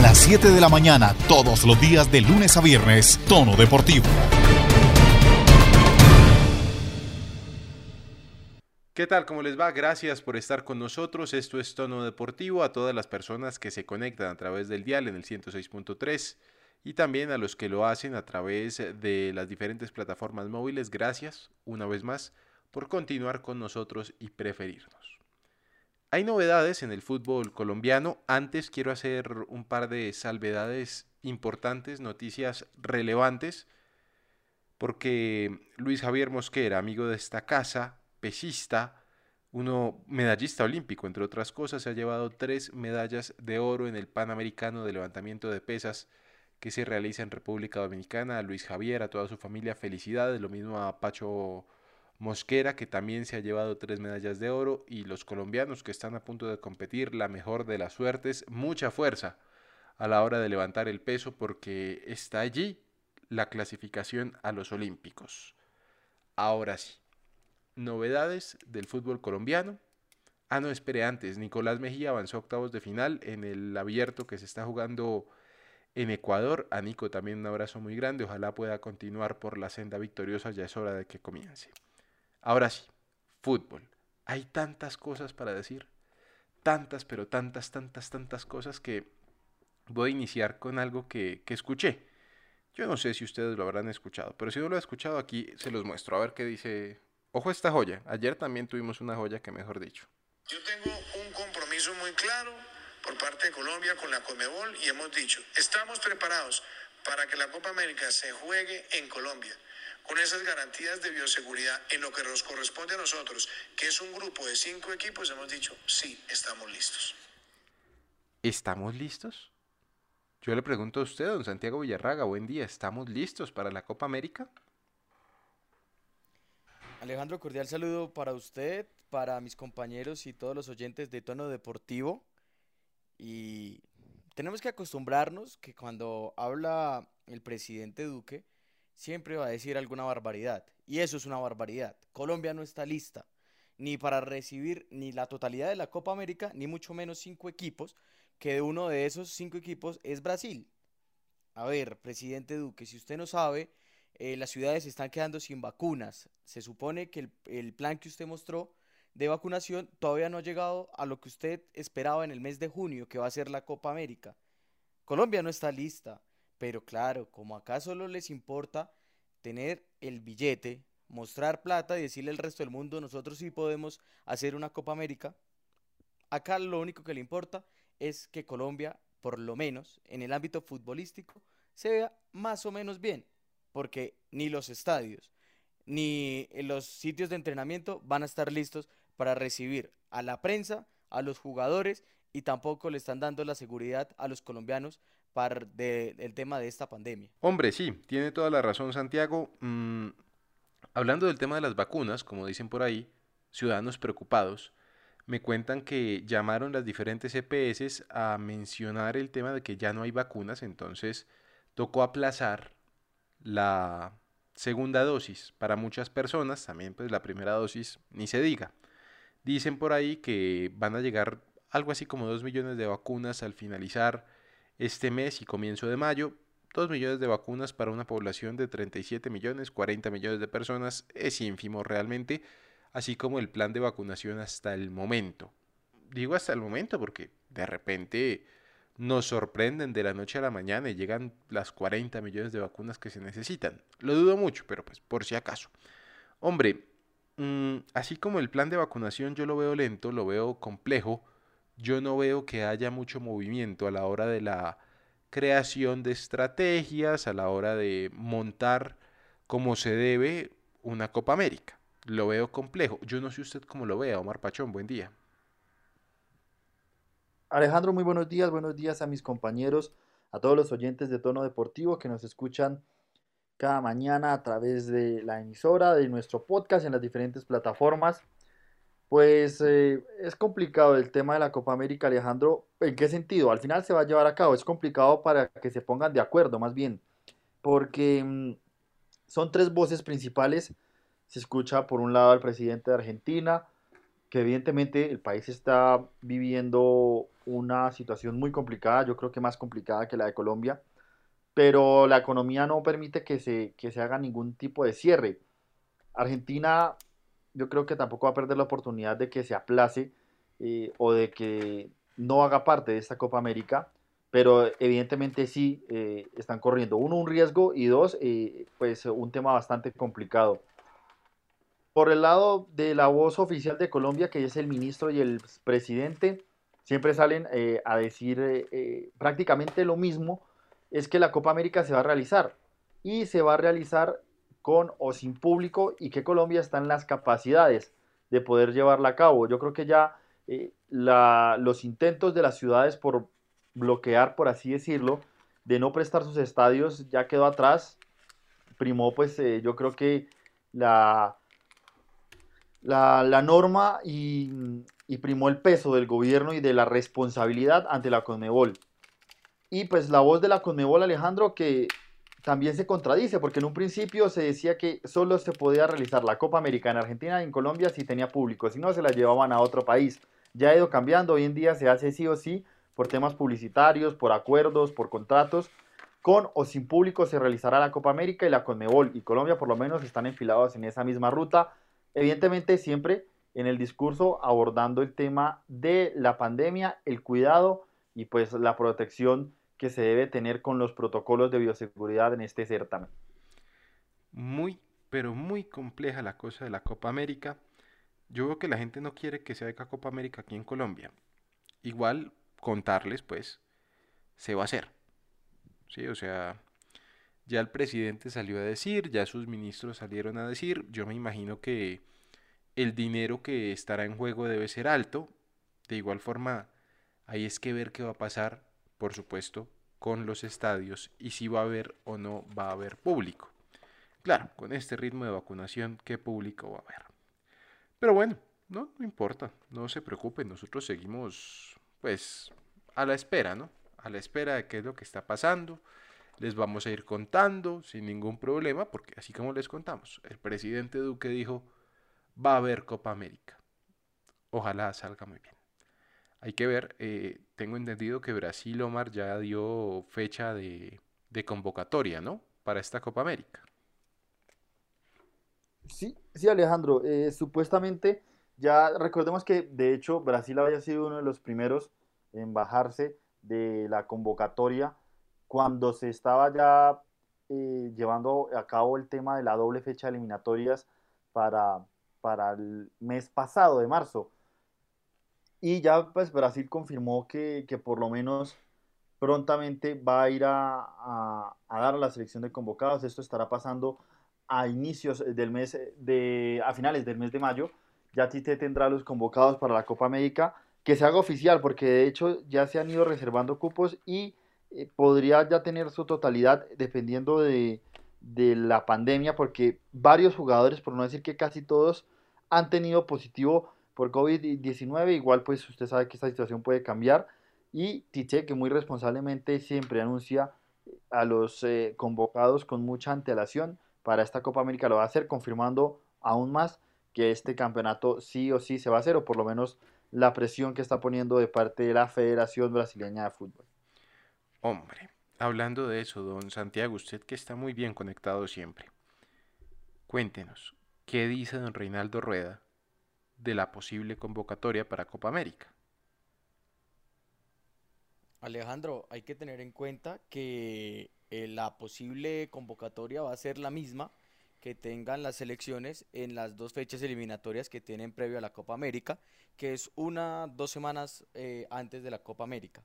las 7 de la mañana, todos los días de lunes a viernes, Tono Deportivo. ¿Qué tal? ¿Cómo les va? Gracias por estar con nosotros. Esto es Tono Deportivo. A todas las personas que se conectan a través del dial en el 106.3 y también a los que lo hacen a través de las diferentes plataformas móviles. Gracias una vez más por continuar con nosotros y preferirnos. Hay novedades en el fútbol colombiano. Antes quiero hacer un par de salvedades importantes, noticias relevantes, porque Luis Javier Mosquera, amigo de esta casa, pesista, uno medallista olímpico, entre otras cosas, se ha llevado tres medallas de oro en el Panamericano de levantamiento de pesas que se realiza en República Dominicana. Luis Javier, a toda su familia, felicidades. Lo mismo a Pacho Mosquera, que también se ha llevado tres medallas de oro. Y los colombianos que están a punto de competir, la mejor de las suertes, mucha fuerza a la hora de levantar el peso porque está allí la clasificación a los Olímpicos. Ahora sí, novedades del fútbol colombiano. Ah, no, espere antes. Nicolás Mejía avanzó a octavos de final en el abierto que se está jugando en Ecuador. A Nico también un abrazo muy grande. Ojalá pueda continuar por la senda victoriosa. Ya es hora de que comience. Ahora sí, fútbol. Hay tantas cosas para decir. Tantas, pero tantas, tantas, tantas cosas que voy a iniciar con algo que, que escuché. Yo no sé si ustedes lo habrán escuchado, pero si no lo he escuchado aquí se los muestro. A ver qué dice. Ojo esta joya. Ayer también tuvimos una joya que mejor dicho. Yo tengo un compromiso muy claro por parte de Colombia con la Comebol y hemos dicho, estamos preparados para que la Copa América se juegue en Colombia con esas garantías de bioseguridad en lo que nos corresponde a nosotros, que es un grupo de cinco equipos, hemos dicho, sí, estamos listos. ¿Estamos listos? Yo le pregunto a usted, don Santiago Villarraga, buen día, ¿estamos listos para la Copa América? Alejandro, cordial saludo para usted, para mis compañeros y todos los oyentes de Tono Deportivo. Y tenemos que acostumbrarnos que cuando habla el presidente Duque, siempre va a decir alguna barbaridad. Y eso es una barbaridad. Colombia no está lista ni para recibir ni la totalidad de la Copa América, ni mucho menos cinco equipos, que de uno de esos cinco equipos es Brasil. A ver, presidente Duque, si usted no sabe, eh, las ciudades están quedando sin vacunas. Se supone que el, el plan que usted mostró de vacunación todavía no ha llegado a lo que usted esperaba en el mes de junio, que va a ser la Copa América. Colombia no está lista, pero claro, como acá solo les importa tener el billete, mostrar plata y decirle al resto del mundo, nosotros sí podemos hacer una Copa América, acá lo único que le importa es que Colombia, por lo menos en el ámbito futbolístico, se vea más o menos bien, porque ni los estadios, ni los sitios de entrenamiento van a estar listos para recibir a la prensa, a los jugadores y tampoco le están dando la seguridad a los colombianos para el tema de esta pandemia. Hombre, sí, tiene toda la razón Santiago. Mm, hablando del tema de las vacunas, como dicen por ahí, ciudadanos preocupados, me cuentan que llamaron las diferentes EPS a mencionar el tema de que ya no hay vacunas, entonces tocó aplazar la segunda dosis para muchas personas, también pues la primera dosis ni se diga. Dicen por ahí que van a llegar algo así como 2 millones de vacunas al finalizar este mes y comienzo de mayo. 2 millones de vacunas para una población de 37 millones, 40 millones de personas es ínfimo realmente, así como el plan de vacunación hasta el momento. Digo hasta el momento porque de repente nos sorprenden de la noche a la mañana y llegan las 40 millones de vacunas que se necesitan. Lo dudo mucho, pero pues por si acaso. Hombre, Mm, así como el plan de vacunación yo lo veo lento, lo veo complejo, yo no veo que haya mucho movimiento a la hora de la creación de estrategias, a la hora de montar como se debe una Copa América. Lo veo complejo. Yo no sé usted cómo lo vea, Omar Pachón, buen día. Alejandro, muy buenos días, buenos días a mis compañeros, a todos los oyentes de Tono Deportivo que nos escuchan cada mañana a través de la emisora, de nuestro podcast en las diferentes plataformas. Pues eh, es complicado el tema de la Copa América, Alejandro. ¿En qué sentido? Al final se va a llevar a cabo. Es complicado para que se pongan de acuerdo, más bien. Porque mm, son tres voces principales. Se escucha por un lado al presidente de Argentina, que evidentemente el país está viviendo una situación muy complicada, yo creo que más complicada que la de Colombia, pero la economía no permite que se, que se haga ningún tipo de cierre. Argentina yo creo que tampoco va a perder la oportunidad de que se aplace eh, o de que no haga parte de esta Copa América, pero evidentemente sí eh, están corriendo, uno, un riesgo y dos, eh, pues un tema bastante complicado. Por el lado de la voz oficial de Colombia, que es el ministro y el presidente, siempre salen a decir prácticamente lo mismo, es que la Copa América se va a realizar y se va a realizar con o sin público y que Colombia está en las capacidades de poder llevarla a cabo. Yo creo que ya eh, los intentos de las ciudades por bloquear, por así decirlo, de no prestar sus estadios ya quedó atrás. Primó, pues eh, yo creo que la, la, norma y, y, primó el peso del gobierno y de la responsabilidad ante la Conmebol. Y pues la voz de la Conmebol, Alejandro, que también se contradice, porque en un principio se decía que solo se podía realizar la Copa América en Argentina y en Colombia si tenía público, si no se la llevaban a otro país. Ya ha ido cambiando, hoy en día se hace sí o sí por temas publicitarios, por acuerdos, por contratos. Con o sin público se realizará la Copa América y la Conmebol y Colombia por lo menos están enfilados en esa misma ruta. Evidentemente siempre en el discurso abordando el tema de la pandemia, el cuidado y pues la protección que se debe tener con los protocolos de bioseguridad en este certamen. Muy, pero muy compleja la cosa de la Copa América. Yo veo que la gente no quiere que se haga Copa América aquí en Colombia. Igual contarles, pues, se va a hacer. Sí, o sea, ya el presidente salió a decir, ya sus ministros salieron a decir, yo me imagino que el dinero que estará en juego debe ser alto. De igual forma, ahí es que ver qué va a pasar por supuesto, con los estadios y si va a haber o no va a haber público. Claro, con este ritmo de vacunación, ¿qué público va a haber? Pero bueno, no, importa, no se preocupen, nosotros seguimos pues a la espera, ¿no? A la espera de qué es lo que está pasando. Les vamos a ir contando sin ningún problema, porque así como les contamos, el presidente Duque dijo, va a haber Copa América. Ojalá salga muy bien. Hay que ver, eh, tengo entendido que Brasil, Omar, ya dio fecha de, convocatoria, ¿no? Para esta Copa América. Sí, sí, Alejandro. Eh, supuestamente, ya recordemos que de hecho Brasil había sido uno de los primeros en bajarse de la convocatoria cuando se estaba ya eh, llevando a cabo el tema de la doble fecha de eliminatorias para, para el mes pasado de marzo. Y ya pues Brasil confirmó que, por lo menos prontamente va a ir a, dar a la selección de convocados. Esto estará pasando a inicios del mes de, a finales del mes de mayo. Ya Tite tendrá los convocados para la Copa América, que se haga oficial, porque de hecho ya se han ido reservando cupos y eh, podría ya tener su totalidad dependiendo de, de la pandemia, porque varios jugadores, por no decir que casi todos, han tenido positivo por COVID-19. Igual pues usted sabe que esta situación puede cambiar. Y Tite que muy responsablemente siempre anuncia a los eh, convocados con mucha antelación para esta Copa América lo va a hacer, confirmando aún más que este campeonato sí o sí se va a hacer, o por lo menos la presión que está poniendo de parte de la Federación Brasileña de Fútbol. Hombre, hablando de eso, don Santiago, usted que está muy bien conectado siempre, cuéntenos, ¿qué dice don Reinaldo Rueda de la posible convocatoria para Copa América. Alejandro, hay que tener en cuenta que eh, la posible convocatoria va a ser la misma que tengan las selecciones en las dos fechas eliminatorias que tienen previo a la Copa América, que es una, dos semanas eh, antes de la Copa América.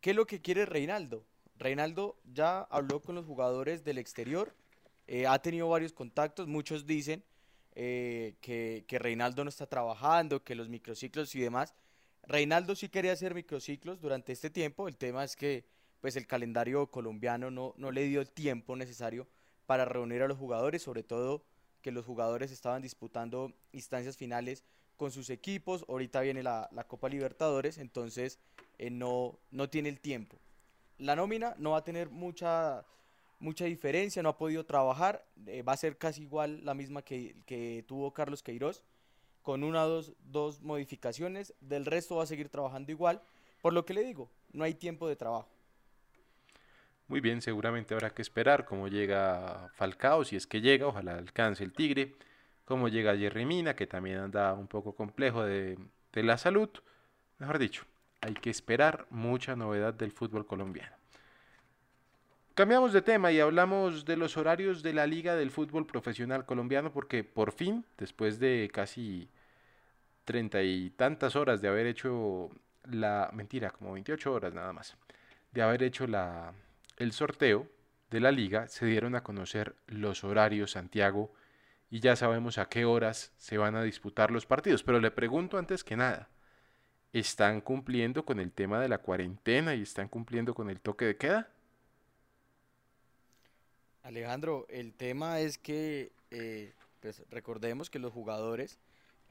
¿Qué es lo que quiere Reinaldo? Reinaldo ya habló con los jugadores del exterior, eh, ha tenido varios contactos, muchos dicen eh, que, Reinaldo no está trabajando, que los microciclos y demás. Reinaldo sí quería hacer microciclos durante este tiempo, el tema es que pues el calendario colombiano no, no le dio el tiempo necesario para reunir a los jugadores, sobre todo que los jugadores estaban disputando instancias finales con sus equipos, ahorita viene la, Copa Libertadores, entonces eh, no, no tiene el tiempo. La nómina no va a tener mucha mucha diferencia, no ha podido trabajar, eh, va a ser casi igual la misma que, tuvo Carlos Queiroz, con una o dos, dos modificaciones, del resto va a seguir trabajando igual, Por lo que le digo, no hay tiempo de trabajo. Muy bien, seguramente habrá que esperar cómo llega Falcao, si es que llega, ojalá alcance el Tigre, cómo llega Jerry Mina, que también anda un poco complejo de, de la salud. Mejor dicho, hay que esperar mucha novedad del fútbol colombiano. Cambiamos de tema y hablamos de los horarios de la Liga del Fútbol Profesional Colombiano porque por fin, después de casi treinta y tantas horas de haber hecho la mentira, como 28 horas nada más, de haber hecho la, el sorteo de la liga, se dieron a conocer los horarios, Santiago, y ya sabemos a qué horas se van a disputar los partidos. Pero le pregunto antes que nada, ¿están cumpliendo con el tema de la cuarentena y están cumpliendo con el toque de queda? Alejandro, el tema es que eh, pues, recordemos que los jugadores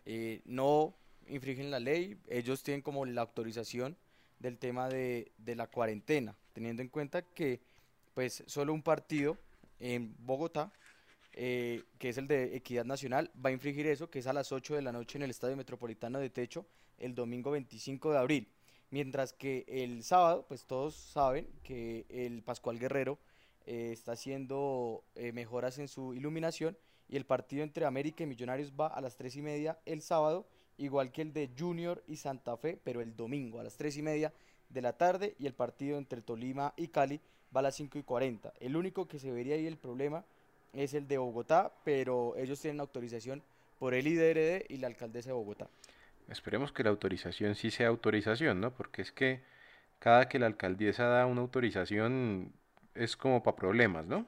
eh, no infringen la ley, ellos tienen como la autorización del tema de, de, la cuarentena, teniendo en cuenta que pues solo un partido en Bogotá, eh, que es el de Equidad Nacional, va a infringir eso, que es a las 8 de la noche en el Estadio Metropolitano de Techo, el domingo 25 de abril. Mientras que el sábado, pues todos saben que el Pascual Guerrero eh, está haciendo eh, mejoras en su iluminación y el partido entre América y Millonarios va a las 3 y media el sábado, igual que el de Junior y Santa Fe, pero el domingo a las 3 y media de la tarde y el partido entre Tolima y Cali va a las 5 y 40. El único que se vería ahí el problema es el de Bogotá, pero ellos tienen autorización por el IDRD y la alcaldesa de Bogotá. Esperemos que la autorización sí sea autorización, ¿no? Porque es que cada que la alcaldesa da una autorización es como para problemas, ¿no?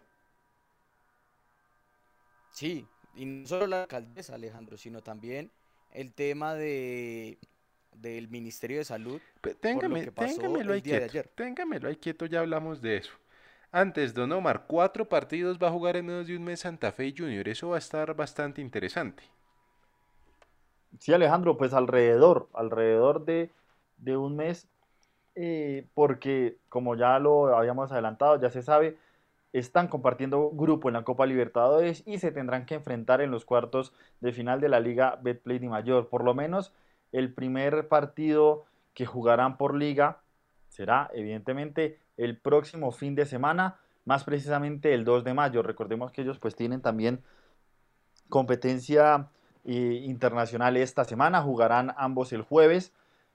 Sí, y no solo la alcaldesa, Alejandro, sino también el tema de del Ministerio de Salud. Téngame, téngamelo ahí quieto. Téngamelo ahí quieto, ya hablamos de eso. Antes, Don Omar, cuatro partidos va a jugar en menos de un mes Santa Fe y Junior. Eso va a estar bastante interesante. Sí, Alejandro, pues alrededor, alrededor de, de un mes eh, porque como ya lo habíamos adelantado, ya se sabe, están compartiendo grupo en la Copa Libertadores y se tendrán que enfrentar en los cuartos de final de la Liga Betplay de Mayor. Por lo menos el primer partido que jugarán por liga será evidentemente el próximo fin de semana, más precisamente el 2 de mayo. Recordemos que ellos pues tienen también competencia eh, internacional esta semana, jugarán ambos el jueves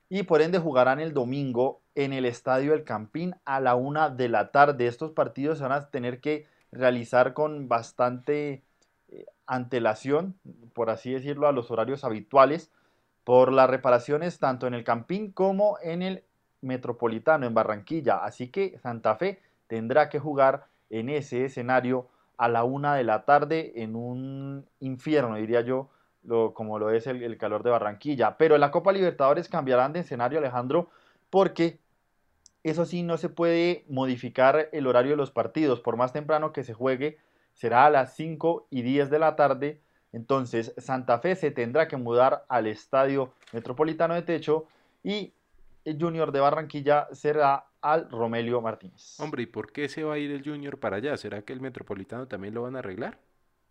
y por ende jugarán el domingo en el Estadio El Campín a la una de la tarde. Estos partidos se van a tener que realizar con bastante eh, antelación, por así decirlo, a los horarios habituales, por las reparaciones tanto en el Campín como en el Metropolitano, en Barranquilla. Así que Santa Fe tendrá que jugar en ese escenario a la una de la tarde en un infierno, diría yo, como lo es el, calor de Barranquilla. Pero en la Copa Libertadores cambiarán de escenario, Alejandro, porque eso sí no se puede modificar el horario de los partidos. Por más temprano que se juegue, será a las 5 y 10 de la tarde. Entonces Santa Fe se tendrá que mudar al Estadio Metropolitano de Techo y el Junior de Barranquilla será al Romelio Martínez. Hombre, ¿y por qué se va a ir el Junior para allá? ¿Será que el Metropolitano también lo van a arreglar?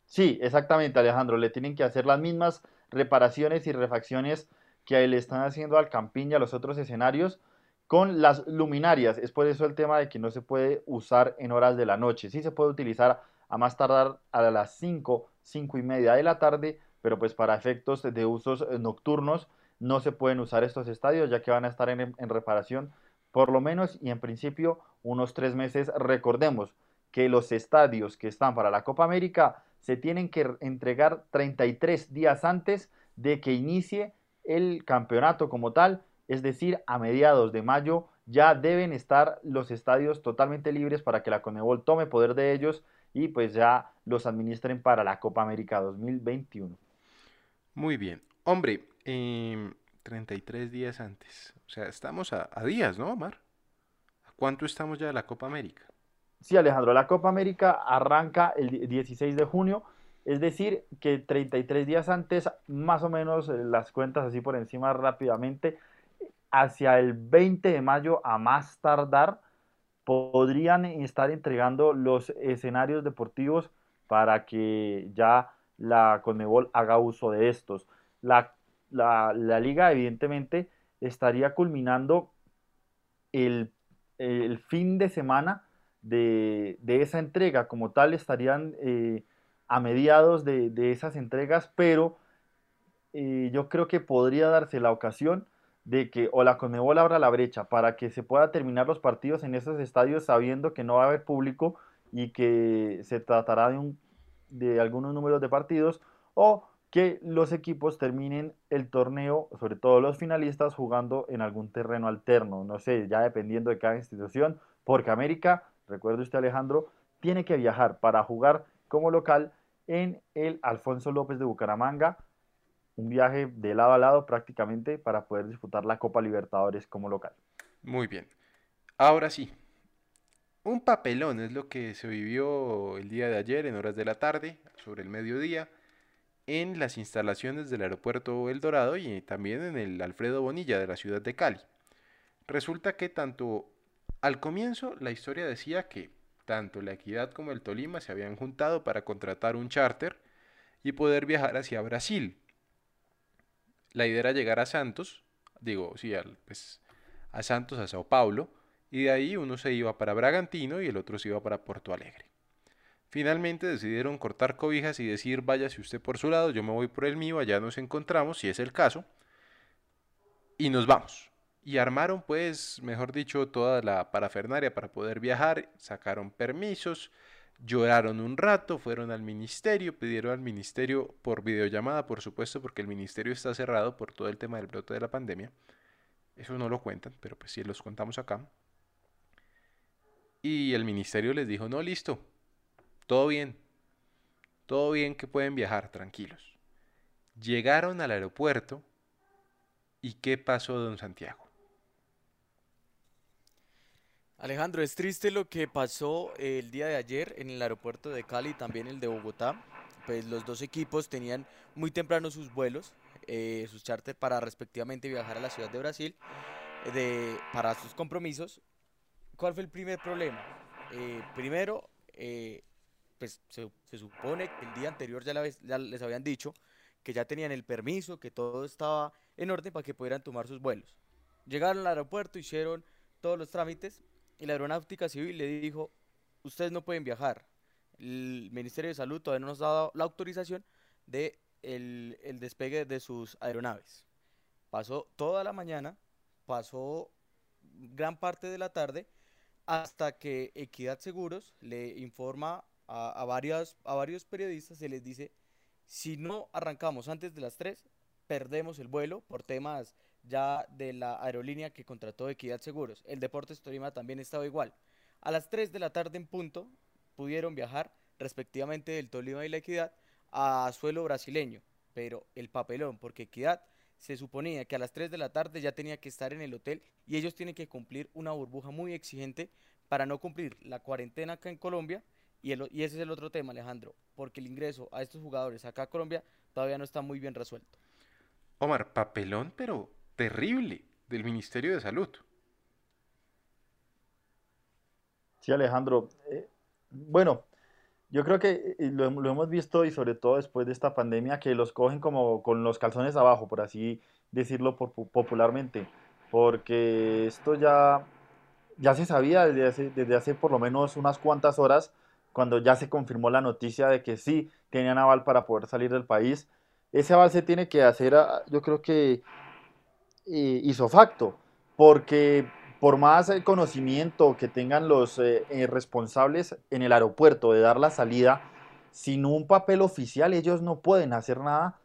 Sí, exactamente, Alejandro. Le tienen que hacer las mismas reparaciones y refacciones que le están haciendo al Campín y a los otros escenarios con las luminarias. Es por eso el tema de que no se puede usar en horas de la noche. Sí se puede utilizar a más tardar a las 5, 5 y media de la tarde, pero pues para efectos de usos eh, nocturnos no se pueden usar estos estadios ya que van a estar en, en reparación por lo menos y en principio unos tres meses. Recordemos que los estadios que están para la Copa América se tienen que entregar 33 días antes de que inicie el campeonato como tal, es decir, a mediados de mayo ya deben estar los estadios totalmente libres para que la Conebol tome poder de ellos y pues ya los administren para la Copa América 2021. Muy bien. Hombre, 33 em, días antes. O sea, estamos a, a días, ¿no, Omar? ¿A cuánto estamos ya de la Copa América? Sí, Alejandro, la Copa América arranca el 16 de junio, es decir, que 33 días antes, más o menos eh, las cuentas así por encima rápidamente, hacia el 20 de mayo a más tardar, podrían estar entregando los escenarios deportivos para que ya la Conmebol haga uso de estos. La, la liga evidentemente estaría culminando el, fin de semana de, esa entrega. Como tal, estarían eh, a mediados de, esas entregas, pero eh, yo creo que podría darse la ocasión de que o la Conmebol abra la brecha para que se pueda terminar los partidos en esos estadios sabiendo que no va a haber público y que se tratará de, un, de algunos números de partidos o que los equipos terminen el torneo, sobre todo los finalistas, jugando en algún terreno alterno, no sé, ya dependiendo de cada institución, porque América, recuerde usted Alejandro, tiene que viajar para jugar como local en el Alfonso López de Bucaramanga, un viaje de lado a lado prácticamente para poder disputar la Copa Libertadores como local. Muy bien. Ahora sí, un papelón es lo que se vivió el día de ayer en horas de la tarde, sobre el mediodía en las instalaciones del aeropuerto El Dorado y también en el Alfredo Bonilla de la ciudad de Cali. Resulta que tanto al comienzo la historia decía que tanto la Equidad como el Tolima se habían juntado para contratar un charter y poder viajar hacia Brasil. La idea era llegar a Santos, digo, sí, pues, a Santos, a Sao Paulo, y de ahí uno se iba para Bragantino y el otro se iba para Porto Alegre. Finalmente decidieron cortar cobijas y decir váyase usted por su lado, yo me voy por el mío, allá nos encontramos, si es el caso, y nos vamos. Y armaron pues, mejor dicho, toda la parafernaria para poder viajar, sacaron permisos, lloraron un rato, fueron al ministerio, pidieron al ministerio por videollamada, por supuesto, porque el ministerio está cerrado por todo el tema del brote de la pandemia. Eso no lo cuentan, pero pues sí los contamos acá. Y el ministerio les dijo, no, listo, todo bien. Todo bien que pueden viajar, tranquilos. Llegaron al aeropuerto y ¿qué pasó, don Santiago? Alejandro, es triste lo que pasó el día de ayer en el aeropuerto de Cali y también el de Bogotá. Pues los dos equipos tenían muy temprano sus vuelos, eh, sus charters para respectivamente viajar a la ciudad de Brasil de, para sus compromisos. ¿Cuál fue el primer problema? Eh, primero, eh, pues se, supone que el día anterior ya, les habían dicho que ya tenían el permiso, que todo estaba en orden para que pudieran tomar sus vuelos. Llegaron al aeropuerto, hicieron todos los trámites y la aeronáutica civil le dijo, ustedes no pueden viajar. El Ministerio de Salud todavía no nos ha dado la autorización de el, el despegue de sus aeronaves. Pasó toda la mañana, pasó gran parte de la tarde, hasta que Equidad Seguros le informa a, varias, a varios periodistas se les dice, si no arrancamos antes de las 3, perdemos el vuelo por temas ya de la aerolínea que contrató Equidad Seguros. El Deportes Tolima también estaba igual. A las 3 de la tarde en punto pudieron viajar respectivamente del Tolima y la Equidad a suelo brasileño, pero el papelón, porque Equidad se suponía que a las 3 de la tarde ya tenía que estar en el hotel y ellos tienen que cumplir una burbuja muy exigente para no cumplir la cuarentena acá en Colombia y, ese es el otro tema, Alejandro, porque el ingreso a estos jugadores acá a Colombia todavía no está muy bien resuelto. Omar, papelón, pero terrible del Ministerio de Salud. Sí, Alejandro. Eh, bueno, yo creo que eh, lo, hemos visto y sobre todo después de esta pandemia que los cogen como con los calzones abajo, por así decirlo popularmente, porque esto ya, ya se sabía desde desde hace por lo menos unas cuantas horas cuando ya se confirmó la noticia de que sí tenían aval para poder salir del país. Ese aval se tiene que hacer, yo creo que eh, isofacto, porque por más conocimiento que tengan los eh, eh, responsables en el aeropuerto de dar la salida, sin un papel oficial ellos no pueden hacer nada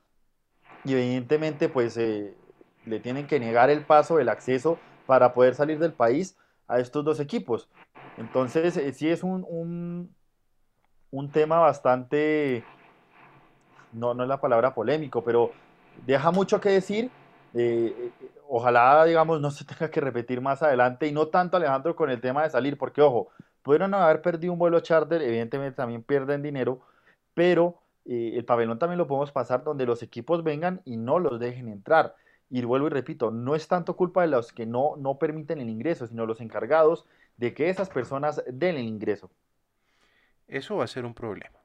y evidentemente pues le tienen que negar el paso, el acceso para poder salir del país a estos dos equipos. Entonces sí es un, un tema bastante, no, no es la palabra polémico, pero deja mucho que decir. Eh, ojalá, digamos, no se tenga que repetir más adelante y no tanto, Alejandro, con el tema de salir, porque, ojo, pudieron haber perdido un vuelo charter, evidentemente también pierden dinero, pero eh, el pabellón también lo podemos pasar donde los equipos vengan y no los dejen entrar. Y vuelvo y repito, no es tanto culpa de los que no, no permiten el ingreso, sino los encargados de que esas personas den el ingreso. Eso va a ser un problema.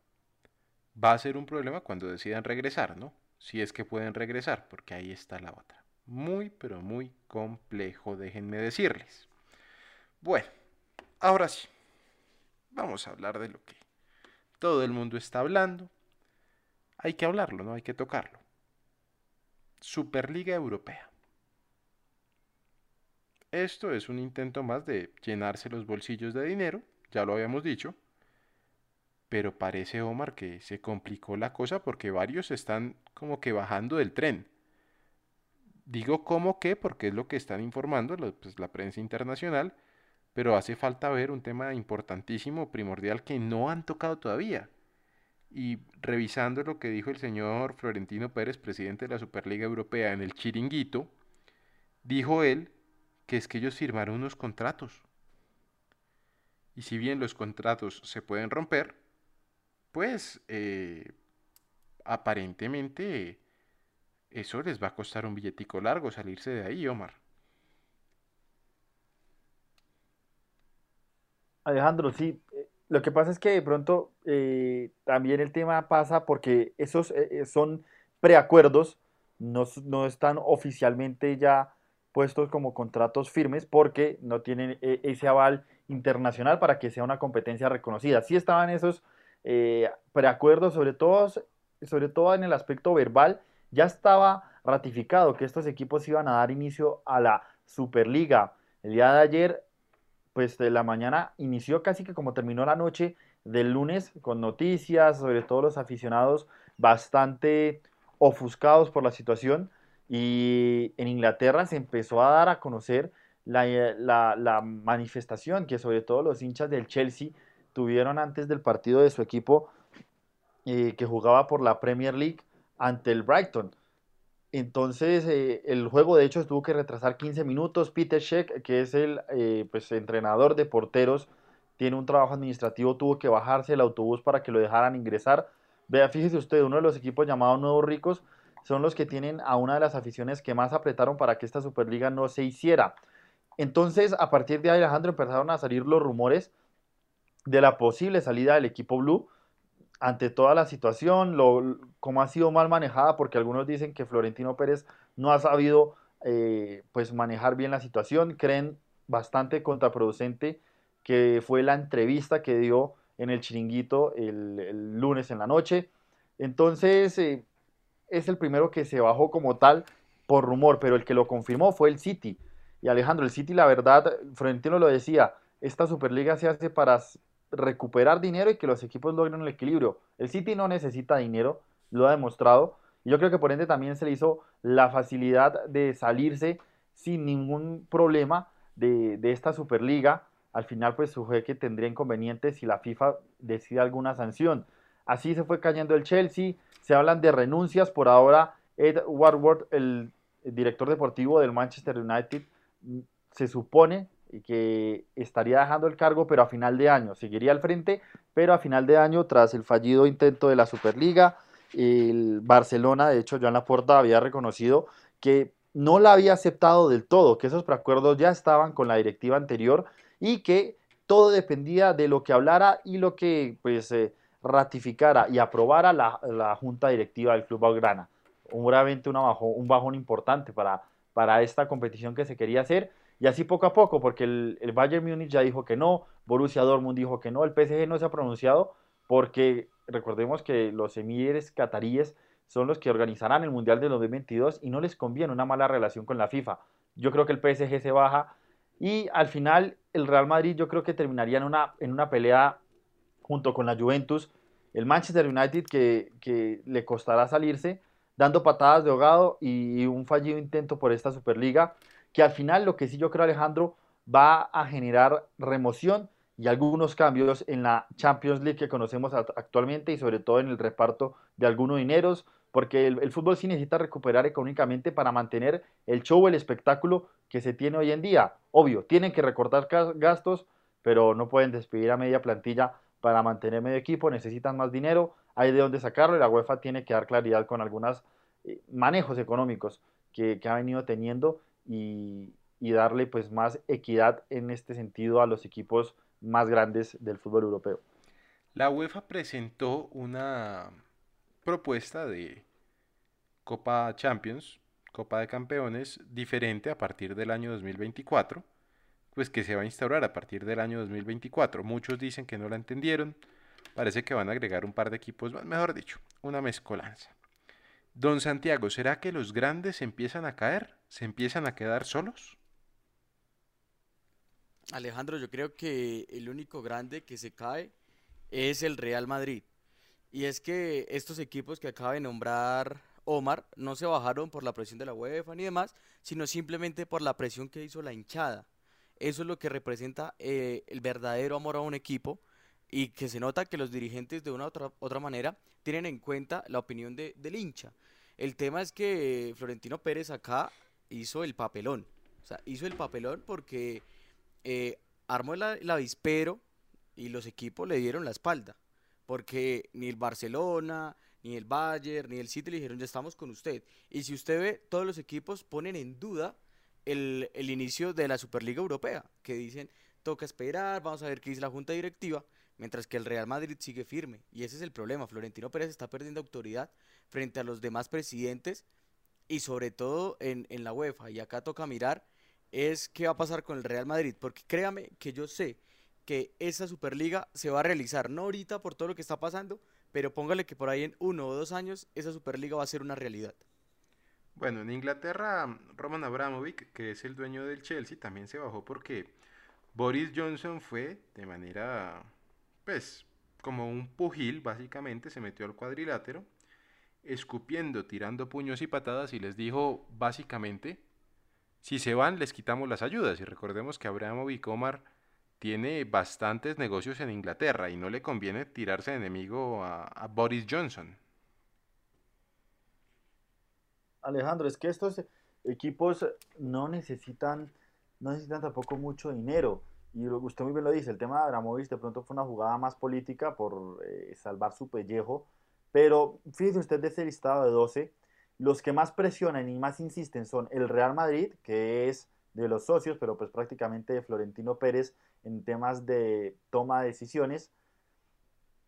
Va a ser un problema cuando decidan regresar, ¿no? Si es que pueden regresar, porque ahí está la otra. Muy, pero muy complejo, déjenme decirles. Bueno, ahora sí, vamos a hablar de lo que todo el mundo está hablando. Hay que hablarlo, no hay que tocarlo. Superliga Europea. Esto es un intento más de llenarse los bolsillos de dinero, ya lo habíamos dicho, pero parece Omar que se complicó la cosa porque varios están como que bajando del tren. Digo como que porque es lo que están informando pues, la prensa internacional, pero hace falta ver un tema importantísimo, primordial, que no han tocado todavía. Y revisando lo que dijo el señor Florentino Pérez, presidente de la Superliga Europea, en el chiringuito, dijo él que es que ellos firmaron unos contratos. Y si bien los contratos se pueden romper, pues eh, aparentemente eso les va a costar un billetico largo salirse de ahí, Omar. Alejandro, sí, eh, lo que pasa es que de pronto eh, también el tema pasa porque esos son preacuerdos, no, no están oficialmente ya puestos como contratos firmes porque no tienen eh, ese aval internacional para que sea una competencia reconocida. Sí estaban esos eh, preacuerdos, sobre todo, sobre todo en el aspecto verbal, ya estaba ratificado que estos equipos iban a dar inicio a la Superliga. El día de ayer, pues de la mañana, inició casi que como terminó la noche del lunes, con noticias, sobre todo los aficionados bastante ofuscados por la situación y en Inglaterra se empezó a dar a conocer eh, la, manifestación que sobre todo los hinchas del Chelsea tuvieron antes del partido de su equipo eh, que jugaba por la Premier League ante el Brighton. Entonces eh, el juego de hecho tuvo que retrasar 15 minutos. Peter Sheck, que es el pues, entrenador de porteros, tiene un trabajo administrativo, tuvo que bajarse el autobús para que lo dejaran ingresar. Vea, fíjese usted, uno de los equipos llamados Nuevos Ricos son los que tienen a una de las aficiones que más apretaron para que esta Superliga no se hiciera. Entonces, a partir de ahí, Alejandro, empezaron a salir los rumores de la posible salida del equipo Blue ante toda la situación, cómo ha sido mal manejada, porque algunos dicen que Florentino Pérez no ha sabido eh, pues manejar bien la situación, creen bastante contraproducente que fue la entrevista que dio en el chiringuito el, lunes en la noche. Entonces, eh, es el primero que se bajó como tal por rumor, pero el que lo confirmó fue el City. Y Alejandro, el City, la verdad, Florentino lo decía, esta Superliga se hace para recuperar dinero y que los equipos logren el equilibrio. El City no necesita dinero, lo ha demostrado. Yo creo que por ende también se le hizo la facilidad de salirse sin ningún problema de, de esta Superliga. Al final, pues su que tendría inconvenientes si la FIFA decide alguna sanción. Así se fue cayendo el Chelsea, se hablan de renuncias. Por ahora, Ed Warward, el, director deportivo del Manchester United, mm, se supone que estaría dejando el cargo, pero a final de año. Seguiría al frente, pero a final de año, tras el fallido intento de la Superliga, el Barcelona, de hecho, Joan Laporta había reconocido que no la había aceptado del todo, que esos preacuerdos ya estaban con la directiva anterior y que todo dependía de lo que hablara y lo que pues eh, ratificara y aprobara la, junta directiva del Club Blaugrana. Seguramente una un bajón importante para, para esta competición que se quería hacer. Y así poco a poco, porque el, el Bayern Múnich ya dijo que no, Borussia Dortmund dijo que no, el PSG no se ha pronunciado porque recordemos que los emires cataríes son los que organizarán el Mundial de 2022 y no les conviene una mala relación con la FIFA. Yo creo que el PSG se baja y al final el Real Madrid yo creo que terminaría en una, en una pelea junto con la Juventus, el Manchester United que, le costará salirse, dando patadas de ahogado y un fallido intento por esta Superliga, que al final lo que sí yo creo Alejandro va a generar remoción y algunos cambios en la Champions League que conocemos actualmente y sobre todo en el reparto de algunos dineros, porque el, fútbol sí necesita recuperar económicamente para mantener el show, el espectáculo que se tiene hoy en día. Obvio, tienen que recortar gastos, pero no pueden despedir a media plantilla para mantener medio equipo, necesitan más dinero, hay de dónde sacarlo y la UEFA tiene que dar claridad con algunos eh, manejos económicos que, ha venido teniendo y, darle pues más equidad en este sentido a los equipos más grandes del fútbol europeo. La UEFA presentó una propuesta de Copa Champions, Copa de Campeones, diferente a partir del año 2024, pues que se va a instaurar a partir del año 2024. Muchos dicen que no la entendieron. Parece que van a agregar un par de equipos mejor dicho, una mezcolanza. Don Santiago, ¿será que los grandes se empiezan a caer? ¿Se empiezan a quedar solos? Alejandro, yo creo que el único grande que se cae es el Real Madrid. Y es que estos equipos que acaba de nombrar Omar no se bajaron por la presión de la UEFA ni demás, sino simplemente por la presión que hizo la hinchada. Eso es lo que representa eh, el verdadero amor a un equipo y que se nota que los dirigentes de una u otra, otra manera tienen en cuenta la opinión de, del hincha. El tema es que Florentino Pérez acá hizo el papelón. O sea, hizo el papelón porque eh, armó el, el avispero y los equipos le dieron la espalda. Porque ni el Barcelona, ni el Bayern, ni el City le dijeron ya estamos con usted. Y si usted ve, todos los equipos ponen en duda el, el inicio de la Superliga Europea. Que dicen, toca esperar, vamos a ver qué dice la Junta Directiva. Mientras que el Real Madrid sigue firme. Y ese es el problema. Florentino Pérez está perdiendo autoridad frente a los demás presidentes y sobre todo en, en la UEFA. Y acá toca mirar es qué va a pasar con el Real Madrid. Porque créame que yo sé que esa Superliga se va a realizar. No ahorita por todo lo que está pasando, pero póngale que por ahí en uno o dos años esa Superliga va a ser una realidad. Bueno, en Inglaterra, Roman Abramovich, que es el dueño del Chelsea, también se bajó porque Boris Johnson fue de manera pues, como un pugil, básicamente, se metió al cuadrilátero, escupiendo, tirando puños y patadas y les dijo, básicamente, si se van, les quitamos las ayudas. Y recordemos que Abraham Omar tiene bastantes negocios en Inglaterra y no le conviene tirarse de enemigo a, a Boris Johnson. Alejandro, es que estos equipos no necesitan, no necesitan tampoco mucho dinero. Y usted muy bien lo dice, el tema de Abramovich de pronto fue una jugada más política por eh, salvar su pellejo, pero fíjese usted de ese listado de 12, los que más presionan y más insisten son el Real Madrid, que es de los socios, pero pues prácticamente de Florentino Pérez en temas de toma de decisiones,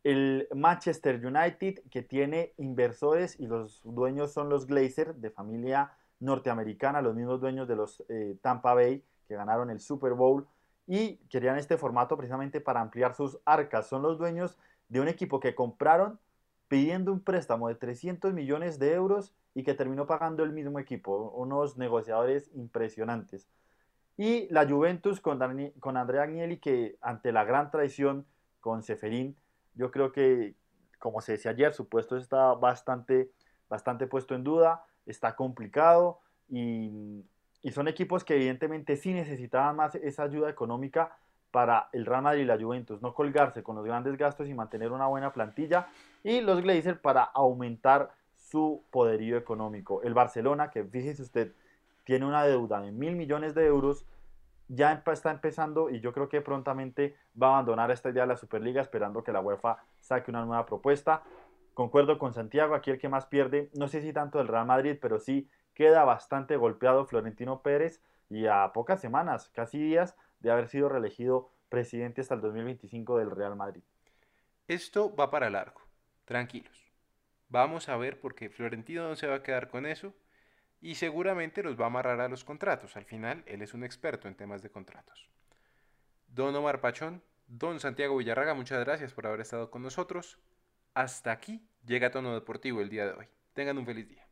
el Manchester United, que tiene inversores y los dueños son los Glazer, de familia norteamericana, los mismos dueños de los eh, Tampa Bay, que ganaron el Super Bowl y querían este formato precisamente para ampliar sus arcas. Son los dueños de un equipo que compraron pidiendo un préstamo de 300 millones de euros y que terminó pagando el mismo equipo, unos negociadores impresionantes. Y la Juventus con, con Andrea Agnelli, que ante la gran traición con Seferín, yo creo que, como se decía ayer, su puesto está bastante, bastante puesto en duda, está complicado y y son equipos que evidentemente sí necesitaban más esa ayuda económica para el Real Madrid y la Juventus, no colgarse con los grandes gastos y mantener una buena plantilla. Y los Glazers para aumentar su poderío económico. El Barcelona, que fíjese usted, tiene una deuda de mil millones de euros, ya está empezando y yo creo que prontamente va a abandonar esta idea de la Superliga esperando que la UEFA saque una nueva propuesta. Concuerdo con Santiago, aquí el que más pierde, no sé si tanto el Real Madrid, pero sí queda bastante golpeado Florentino Pérez y a pocas semanas, casi días, de haber sido reelegido presidente hasta el 2025 del Real Madrid. Esto va para largo, tranquilos. Vamos a ver porque Florentino no se va a quedar con eso y seguramente los va a amarrar a los contratos. Al final, él es un experto en temas de contratos. Don Omar Pachón, don Santiago Villarraga, muchas gracias por haber estado con nosotros. Hasta aquí llega Tono Deportivo el día de hoy. Tengan un feliz día.